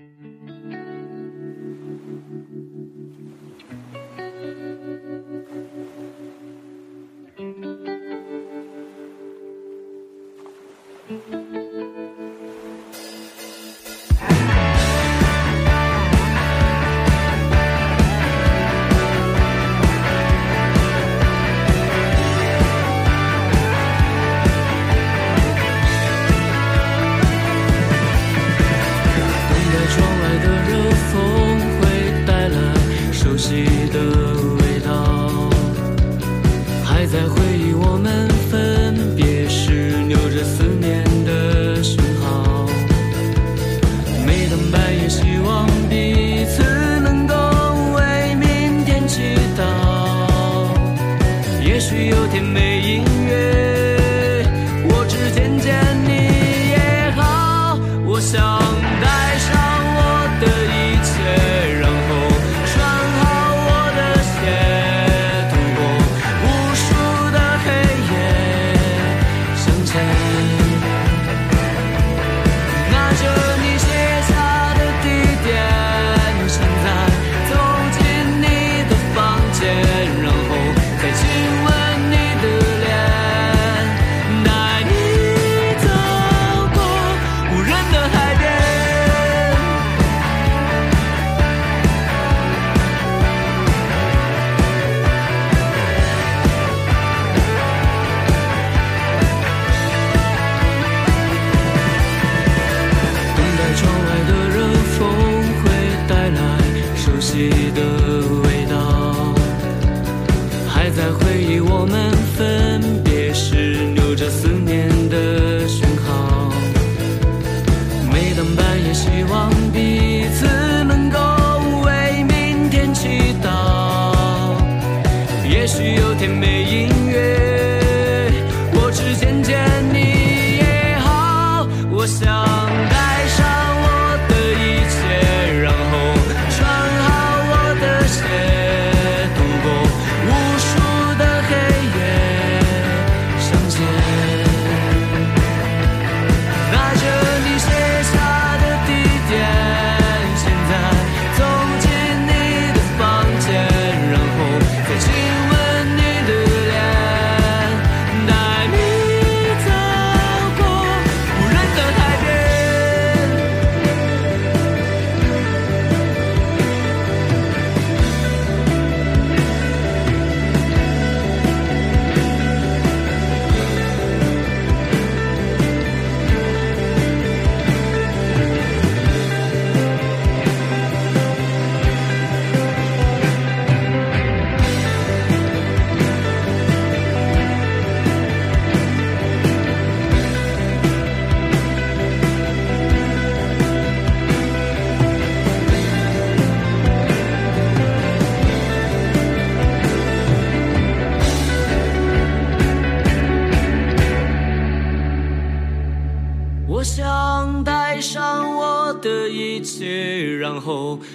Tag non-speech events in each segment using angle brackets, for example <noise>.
Mm-hmm. te me.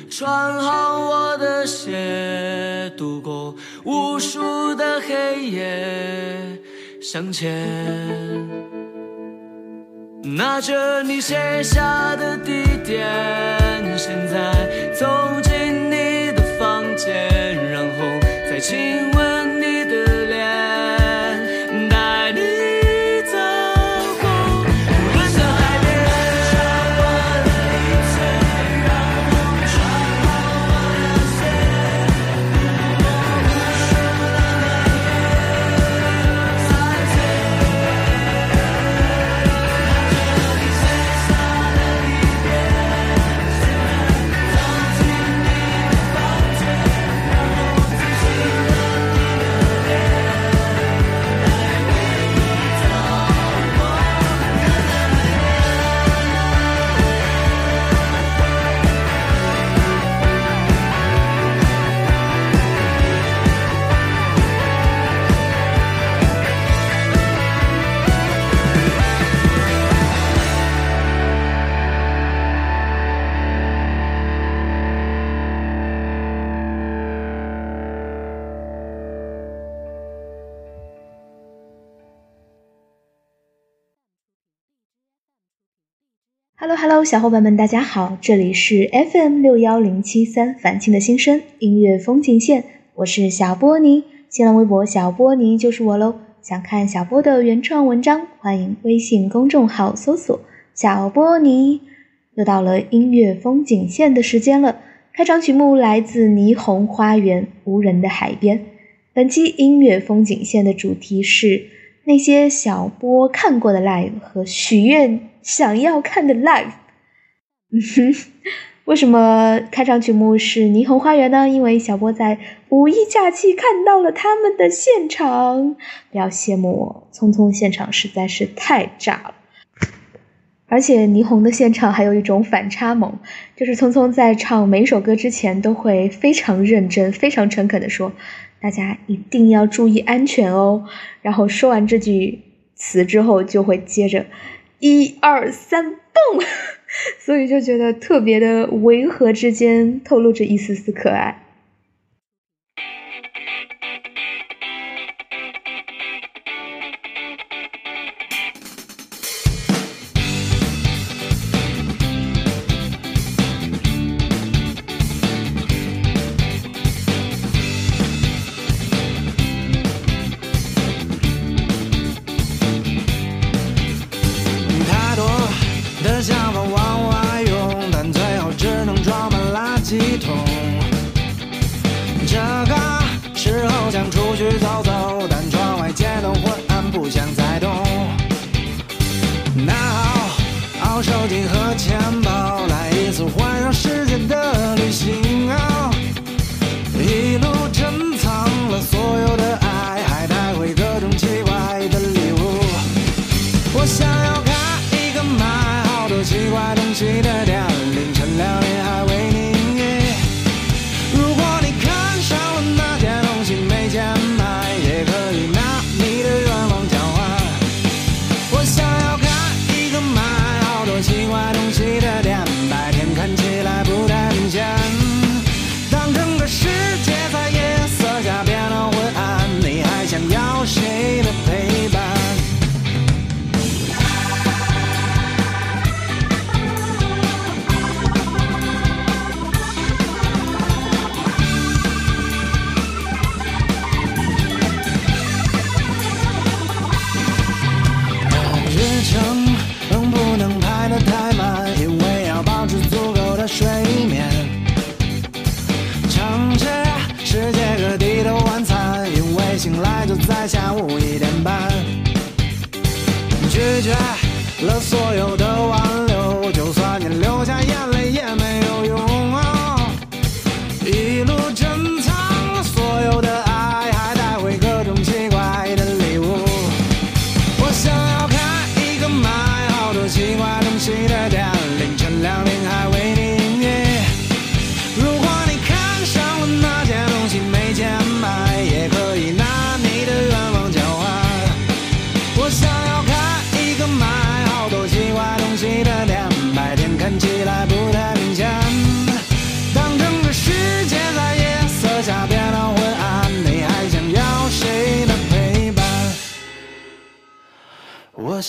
穿好我的鞋，度过无数的黑夜，向前。拿着你写下的地点，现在走进你的房间，然后再亲 Hello Hello，小伙伴们，大家好，这里是 FM 六幺零七三凡青的新生音乐风景线，我是小波尼，新浪微博小波尼就是我喽。想看小波的原创文章，欢迎微信公众号搜索小波尼。又到了音乐风景线的时间了，开场曲目来自霓虹花园《无人的海边》。本期音乐风景线的主题是那些小波看过的 live 和许愿。想要看的 live，嗯哼，<laughs> 为什么开场曲目是《霓虹花园》呢？因为小波在五一假期看到了他们的现场，不要羡慕我，匆匆现场实在是太炸了。而且霓虹的现场还有一种反差萌，就是聪聪在唱每一首歌之前都会非常认真、非常诚恳的说：“大家一定要注意安全哦。”然后说完这句词之后，就会接着。一二三，蹦！<laughs> 所以就觉得特别的违和，之间透露着一丝丝可爱。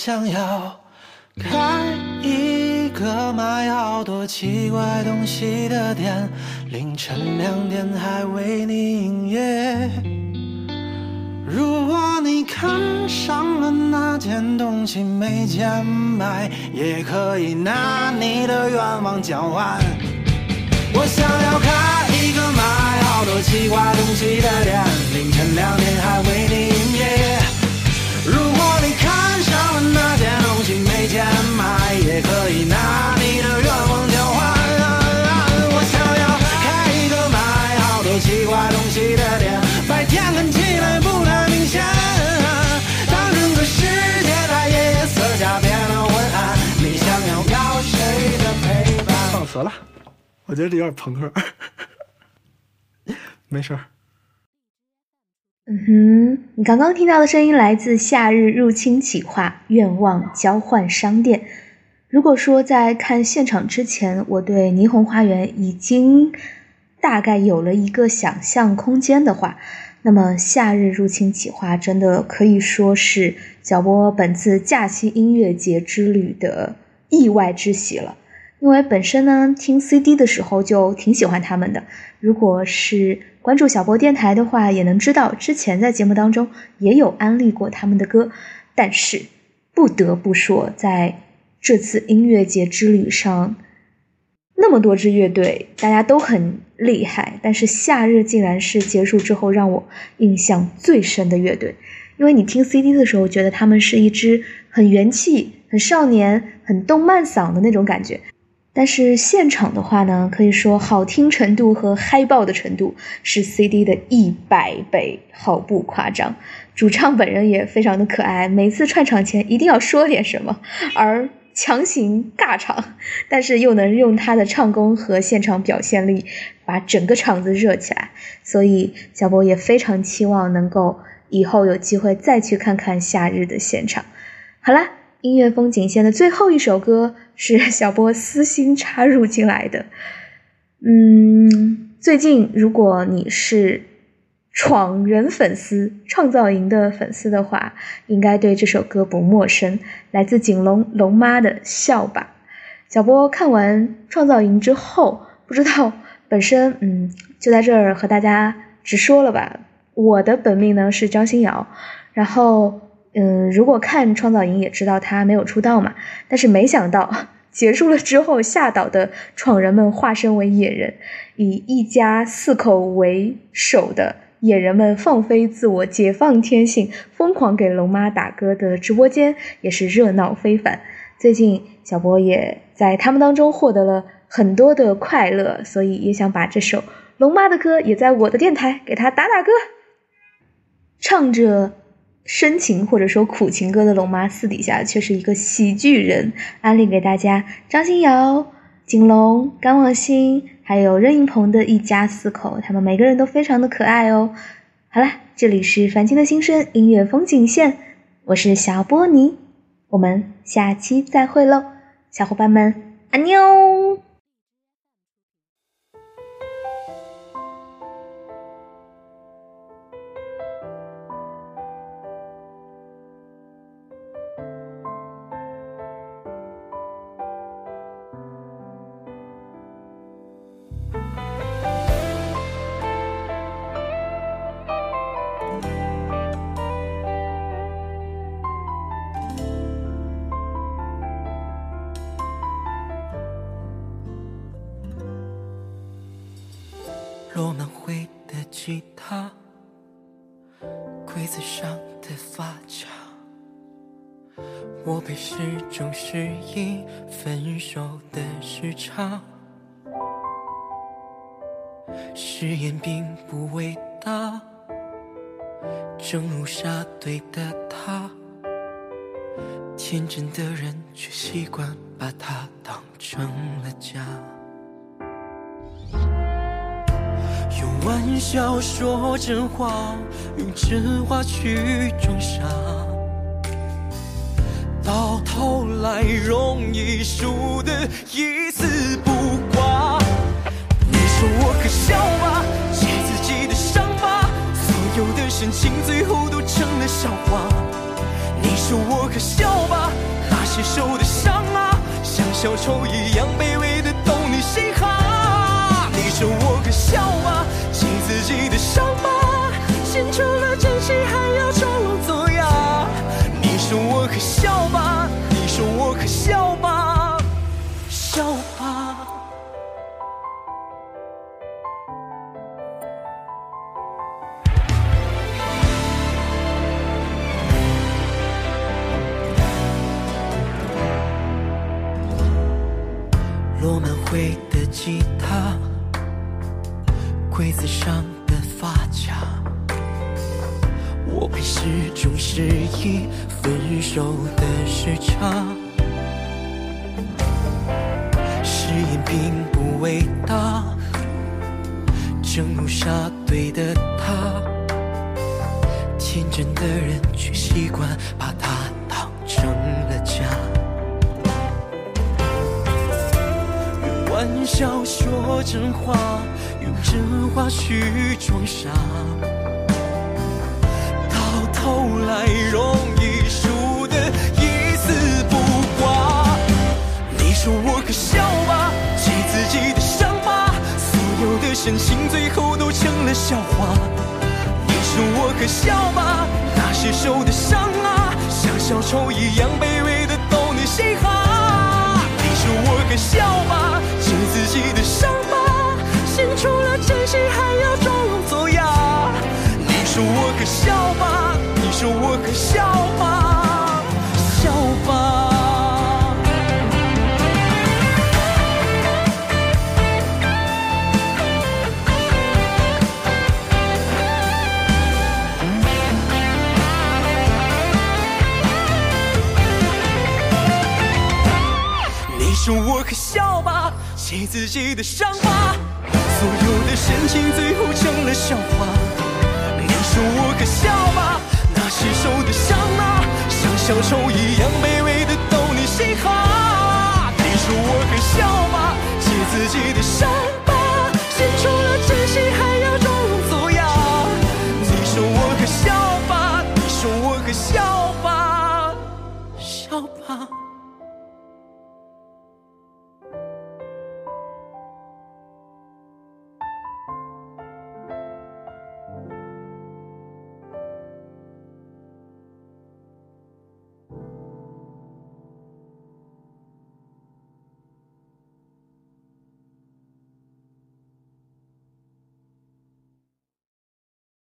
想要开一个卖好多奇怪东西的店，凌晨两点还为你营业。如果你看上了那件东西没钱买，也可以拿你的愿望交换。我想要开一个卖好多奇怪东西的店，凌晨两点还为你钱买，也可以拿你的愿望交换。我想要开一个卖好多奇怪东西的店，白天看起来不太明显。当整个世界在夜色下变得昏暗，你想要要谁的陪伴？放词了，我觉得这有点朋克。<laughs> 没事儿。嗯哼，你刚刚听到的声音来自《夏日入侵企划愿望交换商店》。如果说在看现场之前，我对霓虹花园已经大概有了一个想象空间的话，那么《夏日入侵企划》真的可以说是小波本次假期音乐节之旅的意外之喜了。因为本身呢，听 CD 的时候就挺喜欢他们的。如果是关注小波电台的话，也能知道之前在节目当中也有安利过他们的歌。但是不得不说，在这次音乐节之旅上，那么多支乐队，大家都很厉害，但是夏日竟然是结束之后让我印象最深的乐队。因为你听 CD 的时候，觉得他们是一支很元气、很少年、很动漫嗓的那种感觉。但是现场的话呢，可以说好听程度和嗨爆的程度是 CD 的一百倍，毫不夸张。主唱本人也非常的可爱，每次串场前一定要说点什么，而强行尬场，但是又能用他的唱功和现场表现力把整个场子热起来。所以小波也非常期望能够以后有机会再去看看夏日的现场。好啦。音乐风景线的最后一首歌是小波私心插入进来的。嗯，最近如果你是闯人粉丝、创造营的粉丝的话，应该对这首歌不陌生，来自景龙龙妈的《笑吧》。小波看完创造营之后，不知道本身嗯，就在这儿和大家直说了吧。我的本命呢是张新瑶，然后。嗯，如果看《创造营》也知道他没有出道嘛，但是没想到 <laughs> 结束了之后，下岛的闯人们化身为野人，以一家四口为首的野人们放飞自我、解放天性，疯狂给龙妈打歌的直播间也是热闹非凡。最近小博也在他们当中获得了很多的快乐，所以也想把这首龙妈的歌也在我的电台给他打打歌，唱着。深情或者说苦情歌的龙妈，私底下却是一个喜剧人。安利给大家：张馨瑶、景龙、甘望星，还有任盈鹏的一家四口，他们每个人都非常的可爱哦。好了，这里是凡青的心声音乐风景线，我是小波尼，我们下期再会喽，小伙伴们，安妞。吉他，柜子上的发卡，我被时钟示意分手的时差。誓言并不伟大，正如沙堆的塔，天真的人却习惯把它当成了家。用玩笑说真话，用真话去装傻，到头来容易输得一丝不挂。你说我可笑吧，写自己的伤疤，所有的深情最后都成了笑话。你说我可笑吧，那些受的伤啊，像小丑一样卑微的逗你心寒。你说我可笑吧。己的伤正如沙堆的他，天真的人却习惯把它当成了家。用玩笑说真话。用真话去装傻，到头来容易输得一丝不挂。你说我真情最后都成了笑话。你说我可笑吧，那些受的伤啊，像小丑一样卑微的逗你嘻哈。你说我可笑吧，记自己的伤疤，心除了真心还要装聋作哑。你说我可笑吧，你说我可笑吧，笑吧。自己的伤疤，所有的深情最后成了笑话。你说我可笑吧，那些受的伤啊，像小丑一样卑微的逗你嘻哈。你说我可笑吧，揭自己的伤疤，